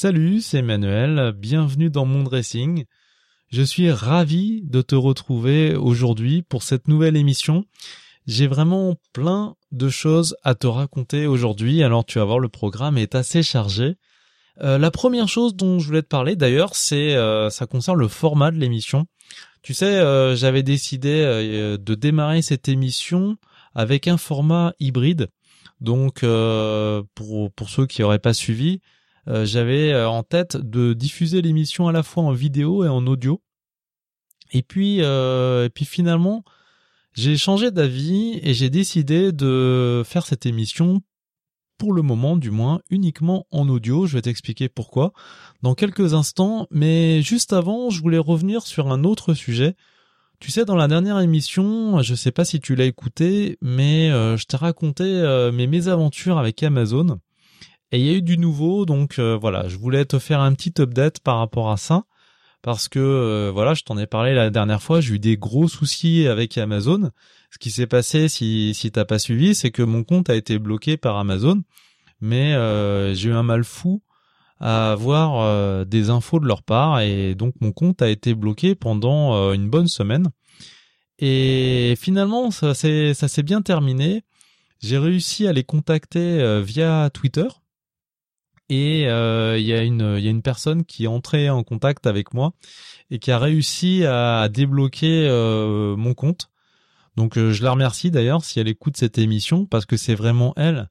Salut, c'est Emmanuel, bienvenue dans Mon Dressing. Je suis ravi de te retrouver aujourd'hui pour cette nouvelle émission. J'ai vraiment plein de choses à te raconter aujourd'hui, alors tu vas voir le programme est assez chargé. Euh, la première chose dont je voulais te parler d'ailleurs, c'est euh, ça concerne le format de l'émission. Tu sais, euh, j'avais décidé de démarrer cette émission avec un format hybride. Donc pour ceux qui n'auraient pas suivi, euh, j'avais euh, en tête de diffuser l'émission à la fois en vidéo et en audio. Et puis, euh, et puis finalement, j'ai changé d'avis et j'ai décidé de faire cette émission pour le moment du moins uniquement en audio. Je vais t'expliquer pourquoi dans quelques instants. Mais juste avant, je voulais revenir sur un autre sujet. Tu sais, dans la dernière émission, je sais pas si tu l'as écouté, mais je t'ai raconté mes mésaventures avec Amazon. Et il y a eu du nouveau, donc euh, voilà, je voulais te faire un petit update par rapport à ça, parce que euh, voilà, je t'en ai parlé la dernière fois, j'ai eu des gros soucis avec Amazon. Ce qui s'est passé, si si t'as pas suivi, c'est que mon compte a été bloqué par Amazon, mais euh, j'ai eu un mal fou à avoir des infos de leur part, et donc mon compte a été bloqué pendant une bonne semaine. Et finalement, ça s'est ça s'est bien terminé. J'ai réussi à les contacter via Twitter et euh, il y a une il y a une personne qui est entrée en contact avec moi et qui a réussi à débloquer euh, mon compte. Donc euh, je la remercie d'ailleurs si elle écoute cette émission parce que c'est vraiment elle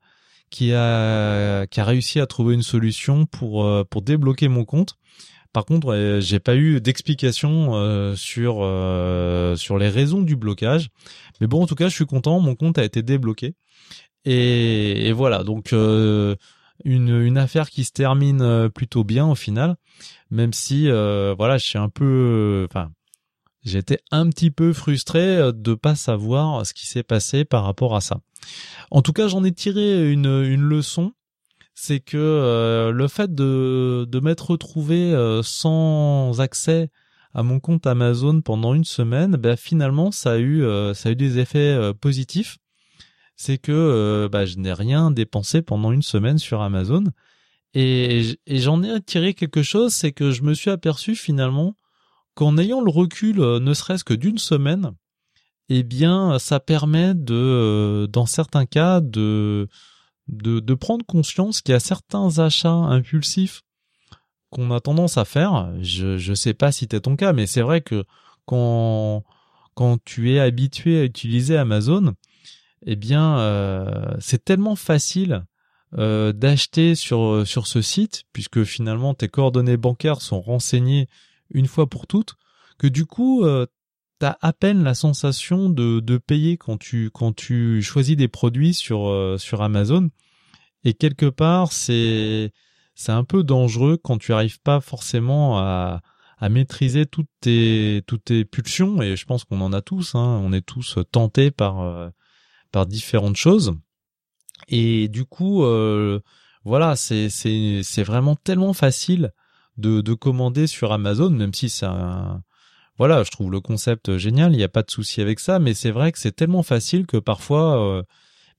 qui a qui a réussi à trouver une solution pour pour débloquer mon compte. Par contre, j'ai pas eu d'explication sur sur les raisons du blocage. Mais bon, en tout cas, je suis content. Mon compte a été débloqué. Et, et voilà. Donc une, affaire qui se termine euh, plutôt bien au final, même si euh, voilà, je suis un peu, enfin, j'étais un petit peu frustré euh, de pas savoir ce qui s'est passé par rapport à ça. En tout cas, j'en ai tiré une, une leçon, c'est que le fait de, de m'être retrouvé sans accès à mon compte Amazon pendant une semaine, ben finalement ça a eu ça a eu des effets positifs c'est que euh, bah, je n'ai rien dépensé pendant une semaine sur Amazon. Et, j'en ai tiré quelque chose, c'est que je me suis aperçu finalement qu'en ayant le recul, euh, ne serait-ce que d'une semaine, eh bien, ça permet de, euh, dans certains cas, de, de, prendre conscience qu'il y a certains achats impulsifs qu'on a tendance à faire. Je je sais pas si c'est ton cas, mais c'est vrai que quand quand tu es habitué à utiliser Amazon, eh bien, euh, c'est tellement facile euh, d'acheter sur sur ce site puisque finalement tes coordonnées bancaires sont renseignées une fois pour toutes que du coup euh, t'as à peine la sensation de, payer quand tu quand tu choisis des produits sur euh, Amazon. Et quelque part c'est c'est un peu dangereux quand tu arrives pas forcément à maîtriser toutes tes toutes tes pulsions. Et je pense qu'on en a tous hein, on est tous tentés par par différentes choses. Et du coup, euh, voilà, c'est c'est c'est vraiment tellement facile de de commander sur Amazon, même si un voilà, je trouve le concept génial, il n'y a pas de souci avec ça, mais c'est vrai que c'est tellement facile que parfois, euh,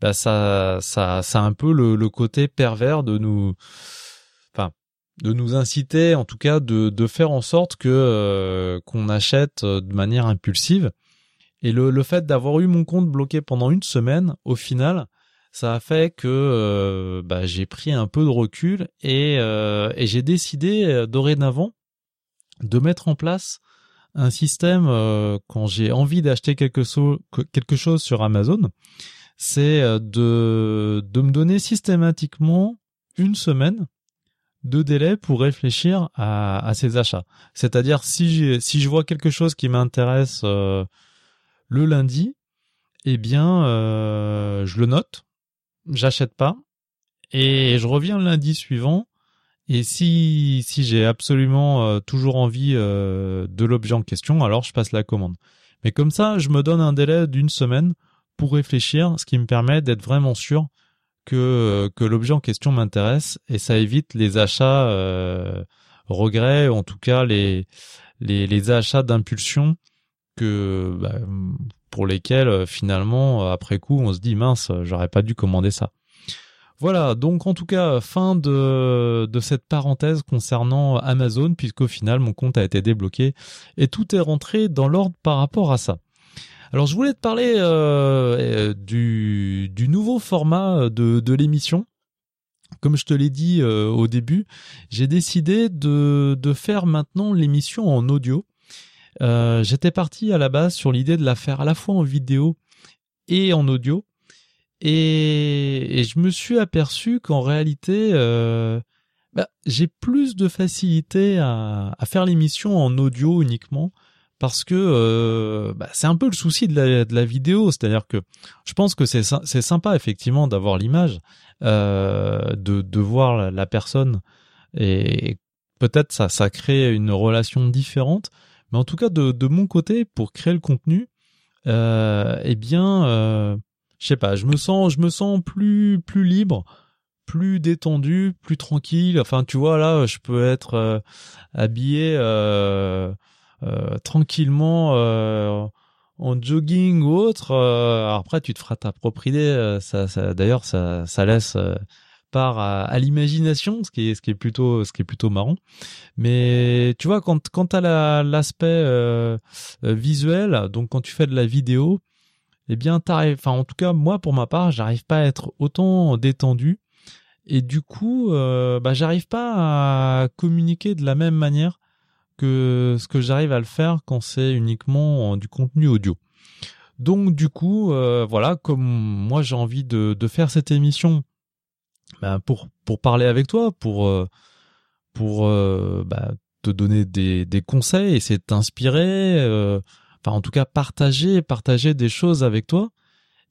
bah ça, ça, ça a un peu le, le côté pervers de nous, enfin, de nous inciter, en tout cas, de, de faire en sorte que euh, qu'on achète de manière impulsive. Et le, le fait d'avoir eu mon compte bloqué pendant une semaine, au final, ça a fait que euh, bah, j'ai pris un peu de recul et, euh, et j'ai décidé euh, dorénavant de mettre en place un système quand j'ai envie d'acheter quelque, quelque chose sur Amazon, c'est de, de me donner systématiquement une semaine de délai pour réfléchir à, à ces achats. C'est-à-dire si, si je vois quelque chose qui m'intéresse le lundi, eh bien, euh, je le note, j'achète pas, et je reviens le lundi suivant. Et si si j'ai absolument euh, toujours envie euh, de l'objet en question, alors je passe la commande. Mais comme ça, je me donne un délai d'une semaine pour réfléchir, ce qui me permet d'être vraiment sûr que l'objet en question m'intéresse et ça évite les achats regrets, en tout cas les achats d'impulsion bah, pour lesquels euh, finalement euh, après coup on se dit mince j'aurais pas dû commander ça. Voilà, donc en tout cas, fin de, cette parenthèse concernant Amazon, puisqu'au final, mon compte a été débloqué et tout est rentré dans l'ordre par rapport à ça. Alors je voulais te parler euh, du, nouveau format de, l'émission. Comme je te l'ai dit au début, j'ai décidé de faire maintenant l'émission en audio. Euh, J'étais parti à la base sur l'idée de la faire à la fois en vidéo et en audio. Et, je me suis aperçu qu'en réalité, euh, bah, j'ai plus de facilité à, faire l'émission en audio uniquement parce que euh, bah, c'est un peu le souci de la, la vidéo, c'est-à-dire que je pense que c'est c'est sympa effectivement d'avoir l'image, de de voir la, personne et peut-être ça ça crée une relation différente, mais en tout cas de de mon côté pour créer le contenu, euh, eh bien euh, je sais pas, je me sens je me sens plus plus libre plus détendu, plus tranquille. Enfin, tu vois, là, je peux être euh, habillé euh, euh, tranquillement euh, en jogging ou autre. Après, tu te feras ta propre idée. Ça, ça d'ailleurs, ça, ça laisse part à, l'imagination, ce qui est ce plutôt ce qui est plutôt marrant. Mais tu vois, quand quand t'as l'aspect visuel, donc quand tu fais de la vidéo, eh bien. Enfin, en tout cas, moi pour ma part, j'arrive pas à être autant détendu. Et du coup, bah, j'arrive pas à communiquer de la même manière que ce que j'arrive à le faire quand c'est uniquement du contenu audio. Donc du coup, euh, voilà, comme moi j'ai envie de, faire cette émission ben, pour pour parler avec toi, pour euh, pour euh, bah, te donner des, des conseils, essayer de t'inspirer, enfin en tout cas partager partager des choses avec toi.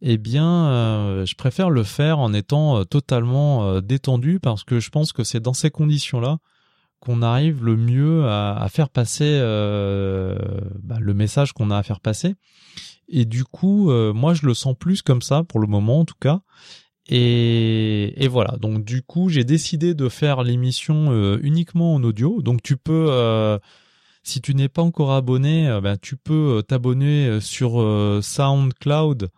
Eh bien, je préfère le faire en étant totalement détendu parce que je pense que c'est dans ces conditions-là qu'on arrive le mieux à, faire passer euh, bah, le message qu'on a à faire passer. Et du coup, euh, moi, je le sens plus comme ça pour le moment, en tout cas. Et, voilà. Donc, du coup, j'ai décidé de faire l'émission euh, uniquement en audio. Donc, tu peux, si tu n'es pas encore abonné, ben, tu peux t'abonner sur SoundCloud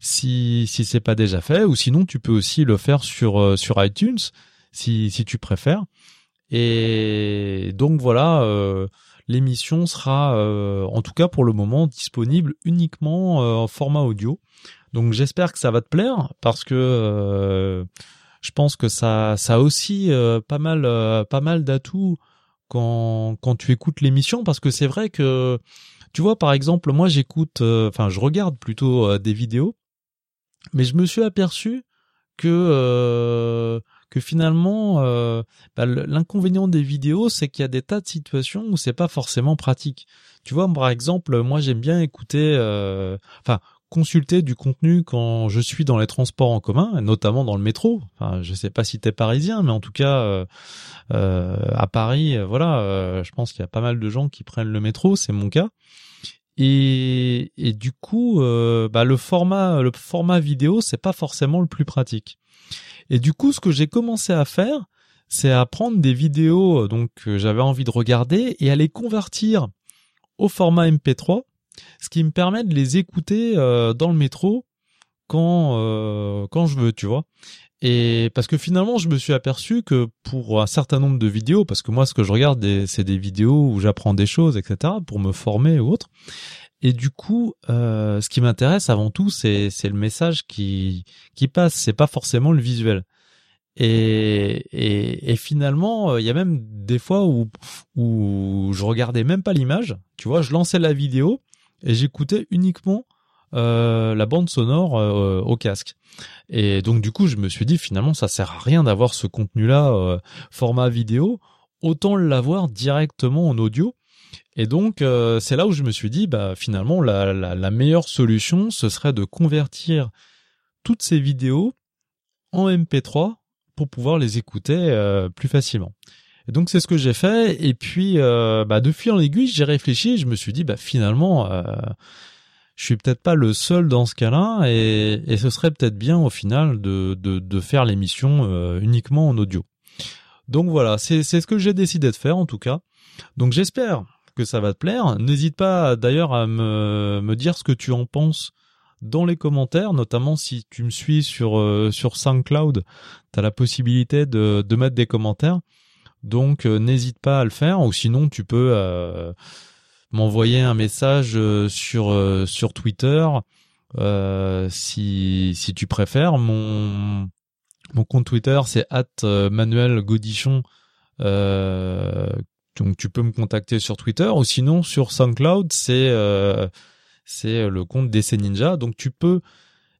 si si c'est pas déjà fait. Ou sinon, tu peux aussi le faire sur sur iTunes si si tu préfères. Et donc voilà, euh, l'émission sera, euh, en tout cas pour le moment, disponible uniquement euh, en format audio. Donc j'espère que ça va te plaire parce que je pense que ça, ça a aussi pas mal, pas mal d'atouts quand quand tu écoutes l'émission parce que c'est vrai que tu vois par exemple moi j'écoute, enfin je regarde plutôt des vidéos, mais je me suis aperçu que que finalement, euh, bah, l'inconvénient des vidéos, c'est qu'il y a des tas de situations où c'est pas forcément pratique. Tu vois, par exemple, moi j'aime bien écouter, euh, enfin consulter du contenu quand je suis dans les transports en commun, notamment dans le métro. Enfin, je sais pas si t'es parisien, mais en tout cas euh, euh à Paris, voilà, je pense qu'il y a pas mal de gens qui prennent le métro, c'est mon cas. Et, et du coup, bah, le format, le format vidéo, c'est pas forcément le plus pratique. Et du coup, ce que j'ai commencé à faire, c'est à prendre des vidéos euh, donc que j'avais envie de regarder et à les convertir au format MP3, ce qui me permet de les écouter euh, dans le métro quand euh, quand je veux, tu vois. Et parce que finalement, je me suis aperçu que pour un certain nombre de vidéos, parce que moi, ce que je regarde, c'est des vidéos où j'apprends des choses, etc., pour me former ou autre. Et du coup, euh, ce qui m'intéresse avant tout, c'est le message qui qui passe. C'est pas forcément le visuel. Et et, et finalement, il y a même des fois où où je regardais même pas l'image. Tu vois, je lançais la vidéo et j'écoutais uniquement euh, la bande sonore euh, au casque. Et donc du coup, je me suis dit finalement, ça sert à rien d'avoir ce contenu-là euh, format vidéo. Autant l'avoir directement en audio et donc c'est là où je me suis dit, bah finalement la, meilleure solution, ce serait de convertir toutes ces vidéos en MP3 pour pouvoir les écouter plus facilement. Et donc c'est ce que j'ai fait. Et puis euh, bah, de en aiguille, j'ai réfléchi. Et je me suis dit, bah finalement, je suis peut-être pas le seul dans ce cas-là, et, et ce serait peut-être bien au final de, de, de faire l'émission uniquement en audio. Donc voilà, c'est ce que j'ai décidé de faire en tout cas. Donc j'espère que ça va te plaire. N'hésite pas d'ailleurs à me, me dire ce que tu en penses dans les commentaires, notamment si tu me suis sur euh, sur SoundCloud, tu as la possibilité de, de mettre des commentaires. Donc euh, n'hésite pas à le faire ou sinon tu peux euh, m'envoyer un message sur sur Twitter si tu préfères mon compte Twitter c'est Manuel Godichon donc tu peux me contacter sur Twitter ou sinon sur SoundCloud c'est c'est euh, le compte d'Essai Ninja. Donc tu peux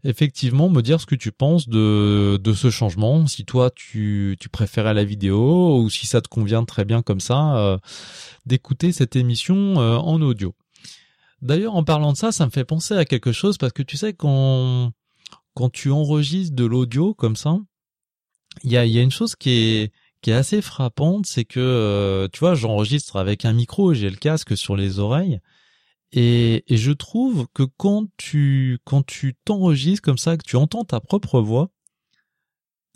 effectivement me dire ce que tu penses de, de ce changement, si toi tu, tu préférais la vidéo ou si ça te convient très bien comme ça euh, d'écouter cette émission euh, en audio. D'ailleurs en parlant de ça, ça me fait penser à quelque chose parce que tu sais quand, quand tu enregistres de l'audio comme ça, il y a, y a une chose qui est, qui est assez frappante, c'est que tu vois j'enregistre avec un micro, j'ai le casque sur les oreilles et, je trouve que quand tu quand tu t'enregistres comme ça, que tu entends ta propre voix,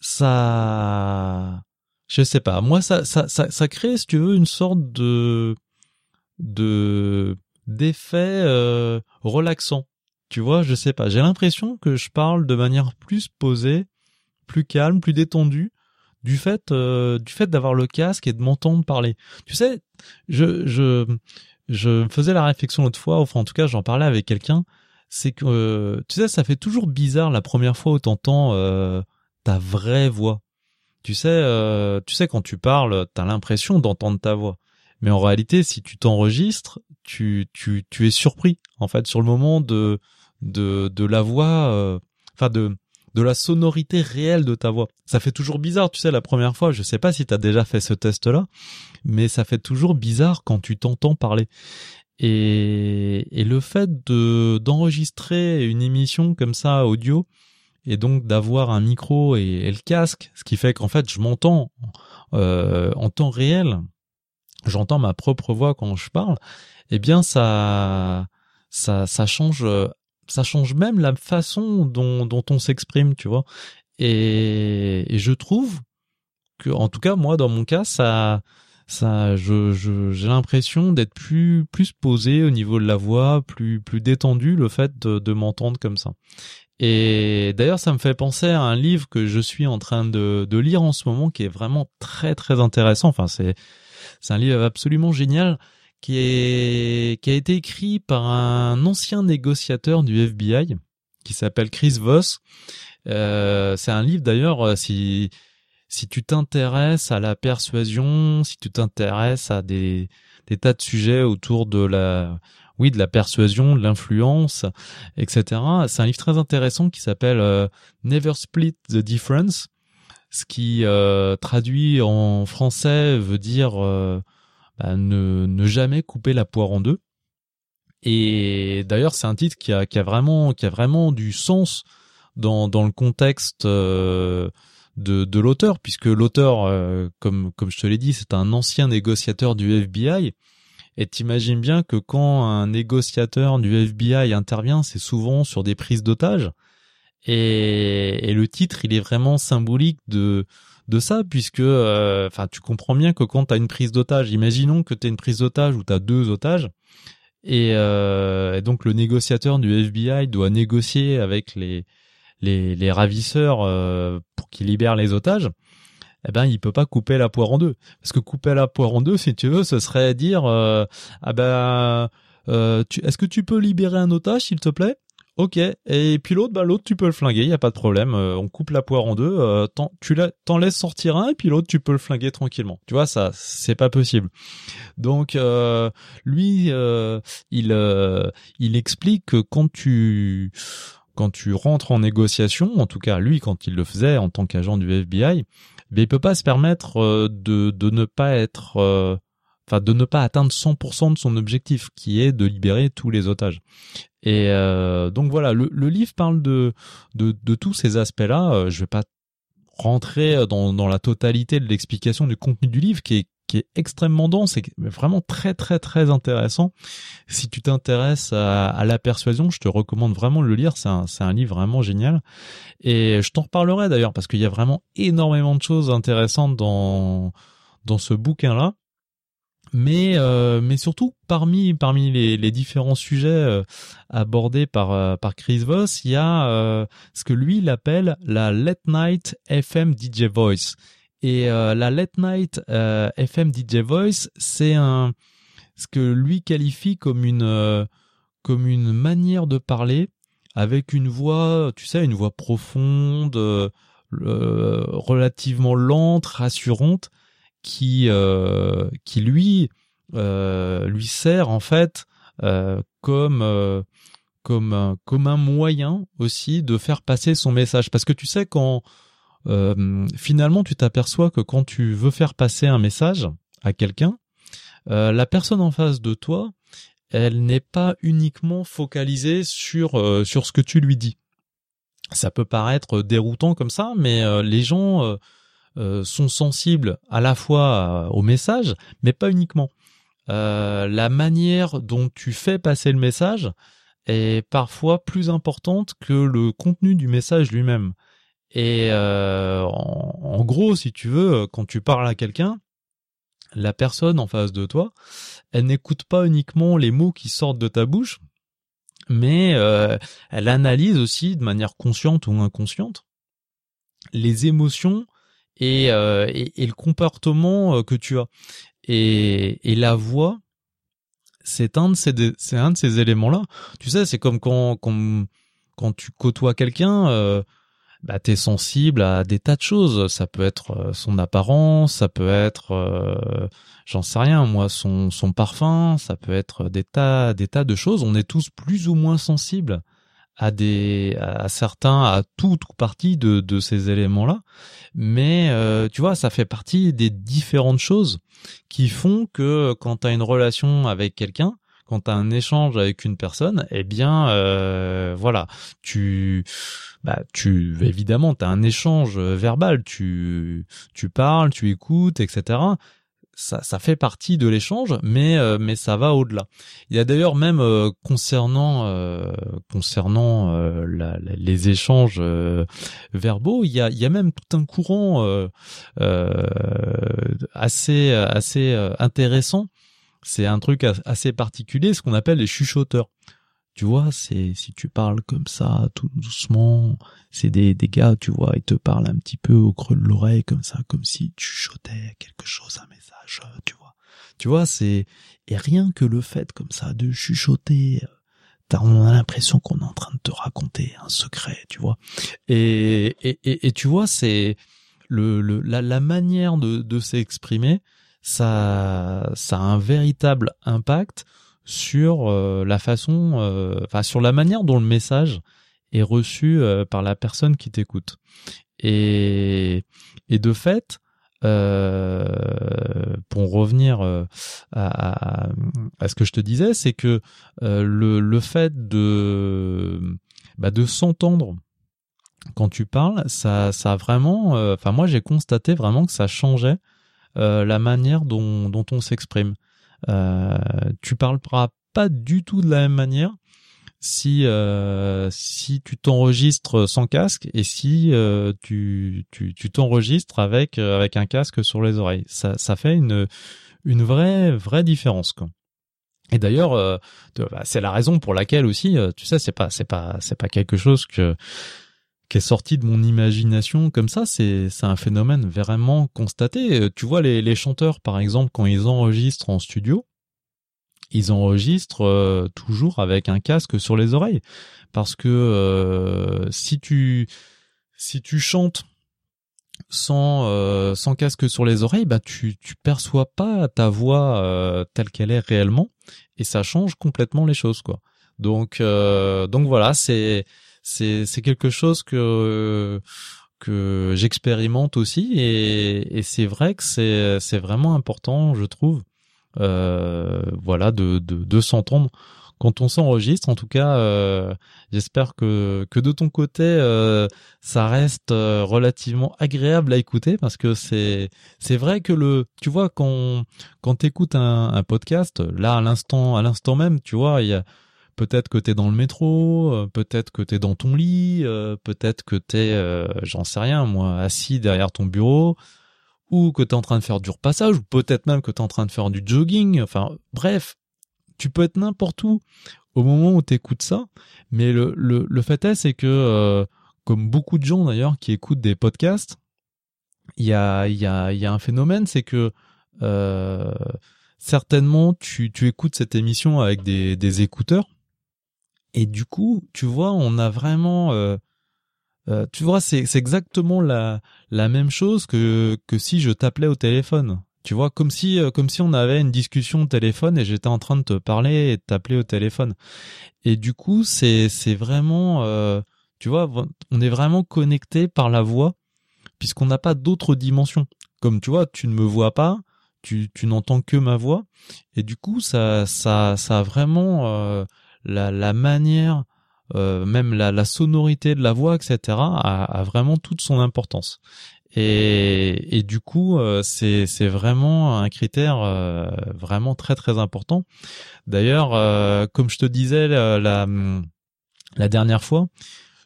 ça, je sais pas, moi ça ça ça, ça crée, si tu veux, une sorte de de d'effet euh, relaxant. Tu vois, je sais pas. J'ai l'impression que je parle de manière plus posée, plus calme, plus détendue du fait euh, du fait d'avoir le casque et de m'entendre parler. Tu sais, je je je faisais la réflexion l'autre fois, enfin en tout cas j'en parlais avec quelqu'un, c'est que euh, tu sais ça fait toujours bizarre la première fois où t'entends euh, ta vraie voix. Tu sais, euh, tu sais quand tu parles, t'as l'impression d'entendre ta voix, mais en réalité si tu t'enregistres, tu tu tu es surpris en fait sur le moment de de de la voix, enfin de de la sonorité réelle de ta voix. Ça fait toujours bizarre, tu sais, la première fois, je sais pas si tu as déjà fait ce test-là, mais ça fait toujours bizarre quand tu t'entends parler. Et, et le fait de d'enregistrer une émission comme ça audio et donc d'avoir un micro et, le casque, ce qui fait qu'en fait je m'entends euh, en temps réel, j'entends ma propre voix quand je parle, eh bien ça ça ça change ça change même la façon dont, on s'exprime, tu vois. Et, et, je trouve que, en tout cas, moi, dans mon cas, ça, ça, j'ai l'impression d'être plus, plus posé au niveau de la voix, plus, plus détendu, le fait de, de m'entendre comme ça. Et d'ailleurs, ça me fait penser à un livre que je suis en train de, de lire en ce moment, qui est vraiment très, très intéressant. Enfin, c'est, c'est un livre absolument génial qui, a été écrit par un ancien négociateur du FBI qui s'appelle Chris Voss. Euh, c'est un livre d'ailleurs, euh, si, si tu t'intéresses à la persuasion, si tu t'intéresses à des, tas de sujets autour de la, oui, de la persuasion, de l'influence, etc. C'est un livre très intéressant qui s'appelle euh, Never Split the Difference, ce qui traduit en français veut dire bah, ne, jamais couper la poire en deux. Et d'ailleurs, c'est un titre qui a, vraiment, du sens dans, le contexte euh, de, l'auteur, puisque l'auteur, euh, comme, comme je te l'ai dit, c'est un ancien négociateur du FBI. Et t'imagines bien que quand un négociateur du FBI intervient, c'est souvent sur des prises d'otages. Et, et le titre, il est vraiment symbolique de de ça puisque euh, enfin tu comprends bien que quand tu as une prise d'otage, imaginons que tu as une prise d'otage ou tu as deux otages euh, et, donc le négociateur du FBI doit négocier avec les ravisseurs euh, pour qu'ils libèrent les otages. Eh ben, il peut pas couper la poire en deux. Parce que couper la poire en deux, si tu veux, ce serait dire ah ben est-ce que tu peux libérer un otage, s'il te plaît? Ok, et puis l'autre, bah l'autre tu peux le flinguer, il y a pas de problème. Euh, on coupe la poire en deux, euh, tu t'en laisses sortir un, et puis l'autre tu peux le flinguer tranquillement. Tu vois ça, c'est pas possible. Donc euh, lui, il il explique que quand tu quand tu rentres en négociation, en tout cas lui quand il le faisait en tant qu'agent du FBI, mais il peut pas se permettre de de ne pas être enfin de ne pas atteindre 100% de son objectif qui est de libérer tous les otages. Et euh, donc voilà, le, livre parle de, de, tous ces aspects-là. Euh, je vais pas rentrer dans, la totalité de l'explication du contenu du livre qui est qui est extrêmement dense et vraiment très très très intéressant. Si tu t'intéresses à, la persuasion, je te recommande vraiment de le lire. C'est un, un livre vraiment génial. Et je t'en reparlerai d'ailleurs parce qu'il y a vraiment énormément de choses intéressantes dans, dans ce bouquin-là. Mais euh, mais surtout parmi parmi les, les différents sujets euh, abordés par euh, par Chris Voss, il y a ce que lui il appelle la late night FM DJ voice. Et la late night FM DJ voice, c'est un ce que lui qualifie comme une comme une manière de parler avec une voix, tu sais, une voix profonde, relativement lente, rassurante qui euh, qui lui euh, lui sert en fait euh, comme comme comme un moyen aussi de faire passer son message. Parce que tu sais quand finalement tu t'aperçois que quand tu veux faire passer un message à quelqu'un la personne en face de toi elle n'est pas uniquement focalisée sur sur ce que tu lui dis. Ça peut paraître déroutant comme ça mais les gens euh, sont sensibles à la fois au message, mais pas uniquement. Euh, la manière dont tu fais passer le message est parfois plus importante que le contenu du message lui-même. Et euh, en, gros, si tu veux, quand tu parles à quelqu'un, la personne en face de toi, elle n'écoute pas uniquement les mots qui sortent de ta bouche, mais elle analyse aussi de manière consciente ou inconsciente les émotions euh, et, et, le comportement euh, que tu as. Et, et la voix, c'est un de ces c'est un de ces éléments là. Tu sais, c'est comme quand quand quand tu côtoies quelqu'un. Euh, bah, t'es sensible à des tas de choses. Ça peut être euh, son apparence, ça peut être, j'en sais rien, moi, son son parfum, ça peut être des tas des tas de choses. On est tous plus ou moins sensibles à des à certains à toute partie de de ces éléments là mais euh, tu vois ça fait partie des différentes choses qui font que quand tu as une relation avec quelqu'un quand tu as un échange avec une personne eh bien euh, voilà tu bah tu évidemment tu as un échange verbal. Tu tu parles tu écoutes etc ça, ça fait partie de l'échange, mais euh, mais ça va au-delà. Il y a d'ailleurs même euh, concernant euh, concernant la, les échanges verbaux, il y a il y a même tout un courant assez assez intéressant. C'est un truc assez particulier, ce qu'on appelle les chuchoteurs. Tu vois, c'est si tu parles comme ça, tout doucement, c'est des, des gars, tu vois, ils te parlent un petit peu au creux de l'oreille comme ça, comme si tu chuchotais quelque chose, un message, euh, tu vois. Tu vois, c'est et rien que le fait comme ça de chuchoter, euh, on a l'impression qu'on est en train de te raconter un secret, tu vois. Et et, et, et tu vois, c'est le, le la, la manière de, de s'exprimer, ça ça a un véritable impact sur euh, la façon, euh, enfin sur la manière dont le message est reçu euh, par la personne qui t'écoute. Et, et de fait, pour revenir à, ce que je te disais, c'est que le, le fait de, bah de s'entendre quand tu parles, ça, ça vraiment, enfin moi j'ai constaté vraiment que ça changeait la manière dont, dont on s'exprime. Euh, tu parleras pas du tout de la même manière si euh, si tu t'enregistres sans casque et si euh, tu tu tu t'enregistres avec euh, avec un casque sur les oreilles. Ça ça fait une une vraie vraie différence quoi. Et d'ailleurs euh, bah, c'est la raison pour laquelle aussi tu sais c'est pas c'est pas c'est pas quelque chose que qui est sorti de mon imagination comme ça, c'est un phénomène vraiment constaté. Tu vois les, les chanteurs par exemple quand ils enregistrent en studio, ils enregistrent euh, toujours avec un casque sur les oreilles parce que euh, si tu si tu chantes sans euh, sans casque sur les oreilles, bah tu tu perçois pas ta voix telle qu'elle est réellement et ça change complètement les choses quoi. Donc donc voilà, c'est c'est c'est quelque chose que que j'expérimente aussi et, et c'est vrai que c'est c'est vraiment important je trouve euh, voilà de de, de s'entendre. Quand on s'enregistre en tout cas euh, j'espère que que de ton côté euh, ça reste euh, relativement agréable à écouter parce que c'est c'est vrai que le tu vois quand quand t'écoutes un, un podcast là à l'instant à l'instant même tu vois il y a Peut-être que t'es dans le métro, euh, peut-être que t'es dans ton lit, euh, peut-être que t'es, euh, j'en sais rien, moi, assis derrière ton bureau, ou que tu es en train de faire du repassage, ou peut-être même que tu es en train de faire du jogging, enfin bref, tu peux être n'importe où au moment où tu écoutes ça, mais le, le, fait est, c'est que, euh, comme beaucoup de gens d'ailleurs qui écoutent des podcasts, il y a, un phénomène, c'est que certainement tu, écoutes cette émission avec des écouteurs, et du coup, tu vois, on a vraiment... Euh, euh, tu vois, c'est exactement la, la même chose que, que si je t'appelais au téléphone. Tu vois, comme si, euh, comme si on avait une discussion au téléphone et j'étais en train de te parler et de t'appeler au téléphone. Et du coup, c'est, c'est vraiment, euh, tu vois, on est vraiment connecté par la voix puisqu'on n'a pas d'autres dimensions. Comme tu vois, tu ne me vois pas, tu, tu n'entends que ma voix et du coup, ça, ça, ça a vraiment la, la manière euh, même la, la, sonorité de la voix, etc., a, a, vraiment toute son importance. Et, et du coup, euh, c'est c'est vraiment un critère euh, vraiment très très important. D'ailleurs, euh, comme je te disais la, la, dernière fois,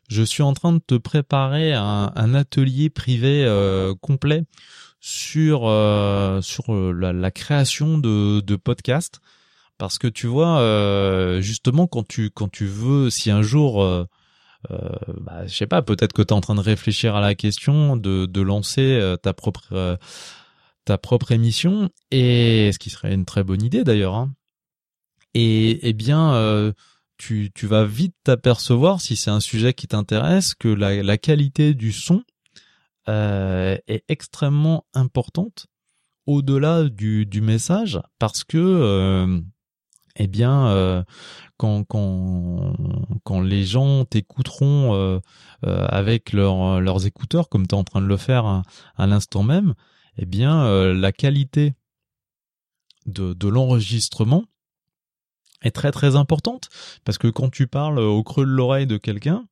je suis en train de te préparer un, un atelier privé complet sur sur la, la, création de, de podcasts parce que tu vois justement quand tu quand tu veux si un jour euh, bah, je sais pas, peut-être que tu es en train de réfléchir à la question de, de lancer euh, ta propre euh, ta propre émission et ce qui serait une très bonne idée d'ailleurs. Hein. Et eh bien, euh, tu, tu vas vite t'apercevoir si c'est un sujet qui t'intéresse que la, la qualité du son euh, est extrêmement importante au-delà du, du message parce que eh bien, euh, quand, quand, les gens t'écouteront euh, euh, avec leur, leurs écouteurs, comme tu es en train de le faire à, l'instant même, eh bien, la qualité de, de l'enregistrement est très très importante. Parce que quand tu parles au creux de l'oreille de quelqu'un,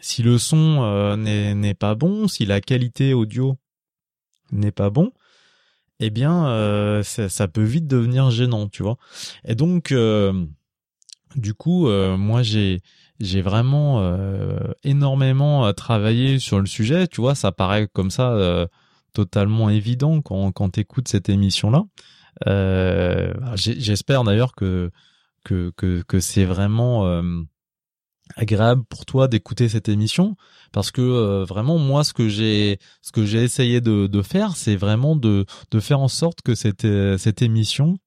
si le son n'est pas bon, si la qualité audio n'est pas bon, eh bien, euh, ça, peut vite devenir gênant, tu vois. Et donc, euh, du coup, euh, moi, j'ai j'ai vraiment énormément travaillé sur le sujet. Tu vois, ça paraît comme ça totalement évident quand quand t'écoutes cette émission-là. J'espère d'ailleurs que que que, que c'est vraiment agréable pour toi d'écouter cette émission parce que euh, vraiment moi ce que j'ai ce que j'ai essayé de, de faire c'est vraiment de de faire en sorte que cette euh, cette émission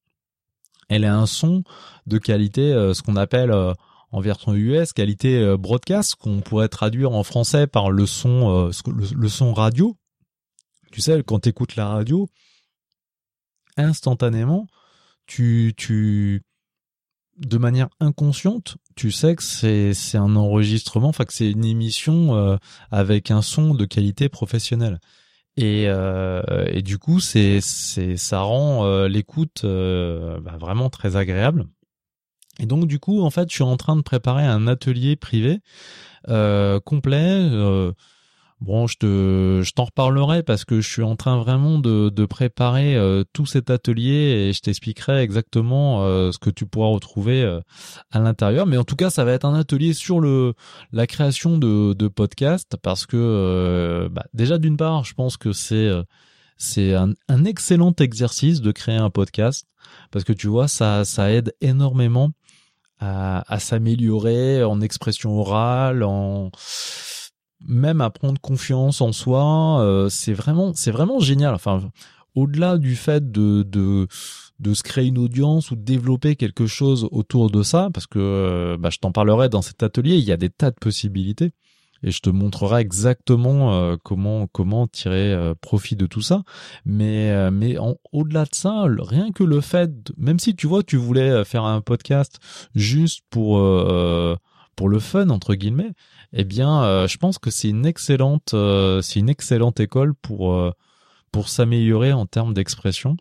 elle ait un son de qualité euh, ce qu'on appelle en version US qualité broadcast qu'on pourrait traduire en français par le son le, le, son radio. Tu sais quand tu écoutes la radio instantanément tu tu de manière inconsciente, tu sais que c'est un enregistrement, enfin que c'est une émission euh, avec un son de qualité professionnelle. Et, euh, du coup, c'est c'est ça rend euh, l'écoute bah, vraiment très agréable. Et donc du coup, en fait, je suis en train de préparer un atelier privé complet Bon, je te, je t'en reparlerai parce que je suis en train vraiment de, de préparer euh, tout cet atelier et je t'expliquerai exactement euh, ce que tu pourras retrouver euh, à l'intérieur. Mais en tout cas, ça va être un atelier sur le la création de, de podcasts parce que bah, déjà d'une part, je pense que c'est c'est un, un, excellent exercice de créer un podcast parce que tu vois, ça ça aide énormément à, à s'améliorer en expression orale, en même à prendre confiance en soi, euh, c'est vraiment, c'est vraiment génial. Enfin, au-delà du fait de, de de se créer une audience ou de développer quelque chose autour de ça, parce que euh, bah, je t'en parlerai dans cet atelier, il y a des tas de possibilités et je te montrerai exactement euh, comment comment tirer profit de tout ça. Mais mais au-delà de ça, rien que le fait, même si tu vois, tu voulais faire un podcast juste pour pour le fun entre guillemets, eh bien, euh, je pense que c'est une excellente, euh, c'est une excellente école pour euh, pour s'améliorer en termes d'expression.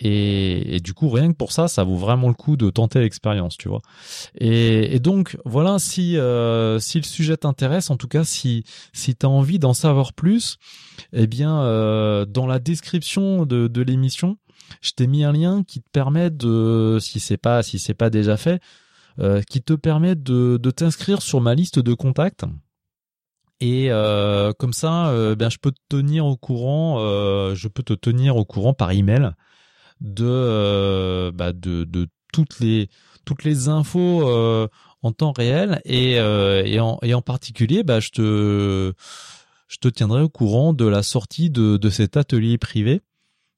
Et, du coup, rien que pour ça, ça vaut vraiment le coup de tenter l'expérience, tu vois. Et, donc, voilà, si si le sujet t'intéresse, en tout cas, si si t'as envie d'en savoir plus, eh bien, dans la description de, de l'émission, je t'ai mis un lien qui te permet de, si c'est pas si c'est pas déjà fait, euh, qui te permet de, de t'inscrire sur ma liste de contacts. Et euh, comme ça, euh, ben je peux te tenir au courant, euh, je peux te tenir au courant par email de bah de, de toutes les toutes les infos en temps réel et et en et en particulier, bah je te je te tiendrai au courant de la sortie de de cet atelier privé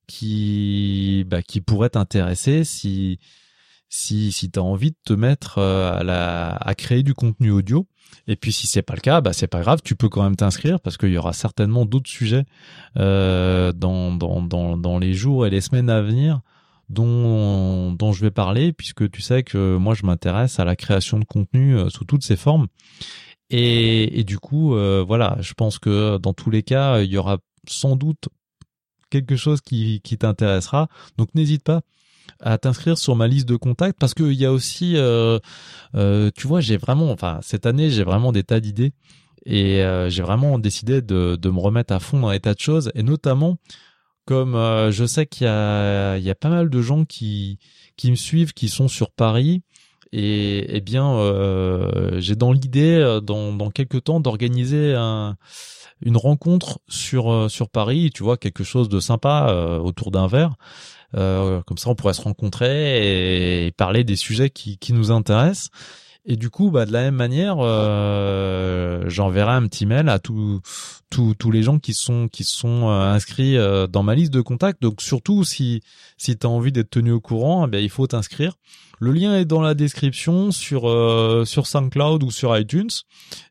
qui bah qui pourrait t'intéresser si si si tu as envie de te mettre à la à créer du contenu audio et puis si c'est pas le cas, bah c'est pas grave, tu peux quand même t'inscrire parce qu'il y aura certainement d'autres sujets euh, dans, dans, dans, les jours et les semaines à venir dont, dont je vais parler, puisque tu sais que moi je m'intéresse à la création de contenu euh, sous toutes ses formes. Et, et du coup, euh, voilà, je pense que dans tous les cas, il y aura sans doute quelque chose qui, qui t'intéressera. Donc n'hésite pas à t'inscrire sur ma liste de contacts parce qu'il y a aussi, euh, euh, tu vois, j'ai vraiment, enfin cette année j'ai vraiment des tas d'idées et euh, j'ai vraiment décidé de, de me remettre à fond dans les tas de choses et notamment comme je sais qu'il y a, il y a pas mal de gens qui qui me suivent, qui sont sur Paris. Et eh bien, j'ai dans l'idée, dans, dans quelques temps, d'organiser un, une rencontre sur sur Paris. Tu vois, quelque chose de sympa autour d'un verre. Euh, comme ça, on pourrait se rencontrer et, parler des sujets qui, qui nous intéressent. Et du coup, bah, de la même manière, euh, j'enverrai un petit mail à tous tous les gens qui sont qui sont euh, inscrits euh, dans ma liste de contacts. Donc surtout si si tu as envie d'être tenu au courant, eh il faut t'inscrire. Le lien est dans la description sur euh, sur SoundCloud ou sur iTunes.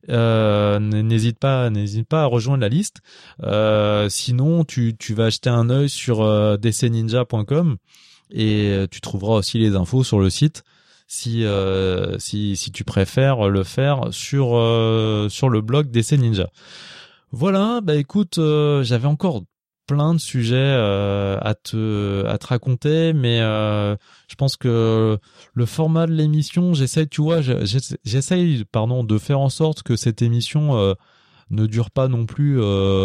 Euh, n'hésite pas n'hésite pas à rejoindre la liste. Euh, sinon, tu tu vas acheter un œil sur euh, dcninja.com et tu trouveras aussi les infos sur le site si si si tu préfères le faire sur sur le blog DC Ninja. Voilà, bah écoute, j'avais encore plein de sujets euh, à te à te raconter mais euh, je pense que le format de l'émission j'essaie tu vois j'essaye pardon de faire en sorte que cette émission euh, ne dure pas non plus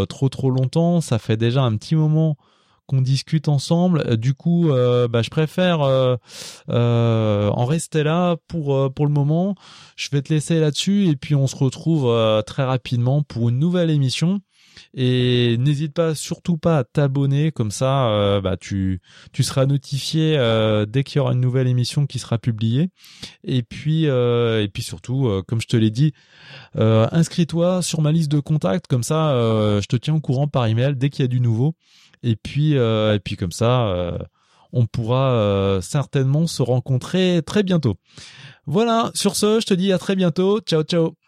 trop trop longtemps ça fait déjà un petit moment qu'on discute ensemble. Du coup bah, je préfère en rester là pour pour le moment. Je vais te laisser là-dessus et puis on se retrouve très rapidement pour une nouvelle émission. Et n'hésite pas surtout pas à t'abonner. Comme ça euh, bah tu tu seras notifié euh, dès qu'il y aura une nouvelle émission qui sera publiée. Et puis euh, et puis surtout comme je te l'ai dit inscris-toi sur ma liste de contacts. Comme ça je te tiens au courant par email dès qu'il y a du nouveau et puis et puis comme ça on pourra certainement se rencontrer très bientôt. Voilà, sur ce, je te dis à très bientôt. Ciao ciao.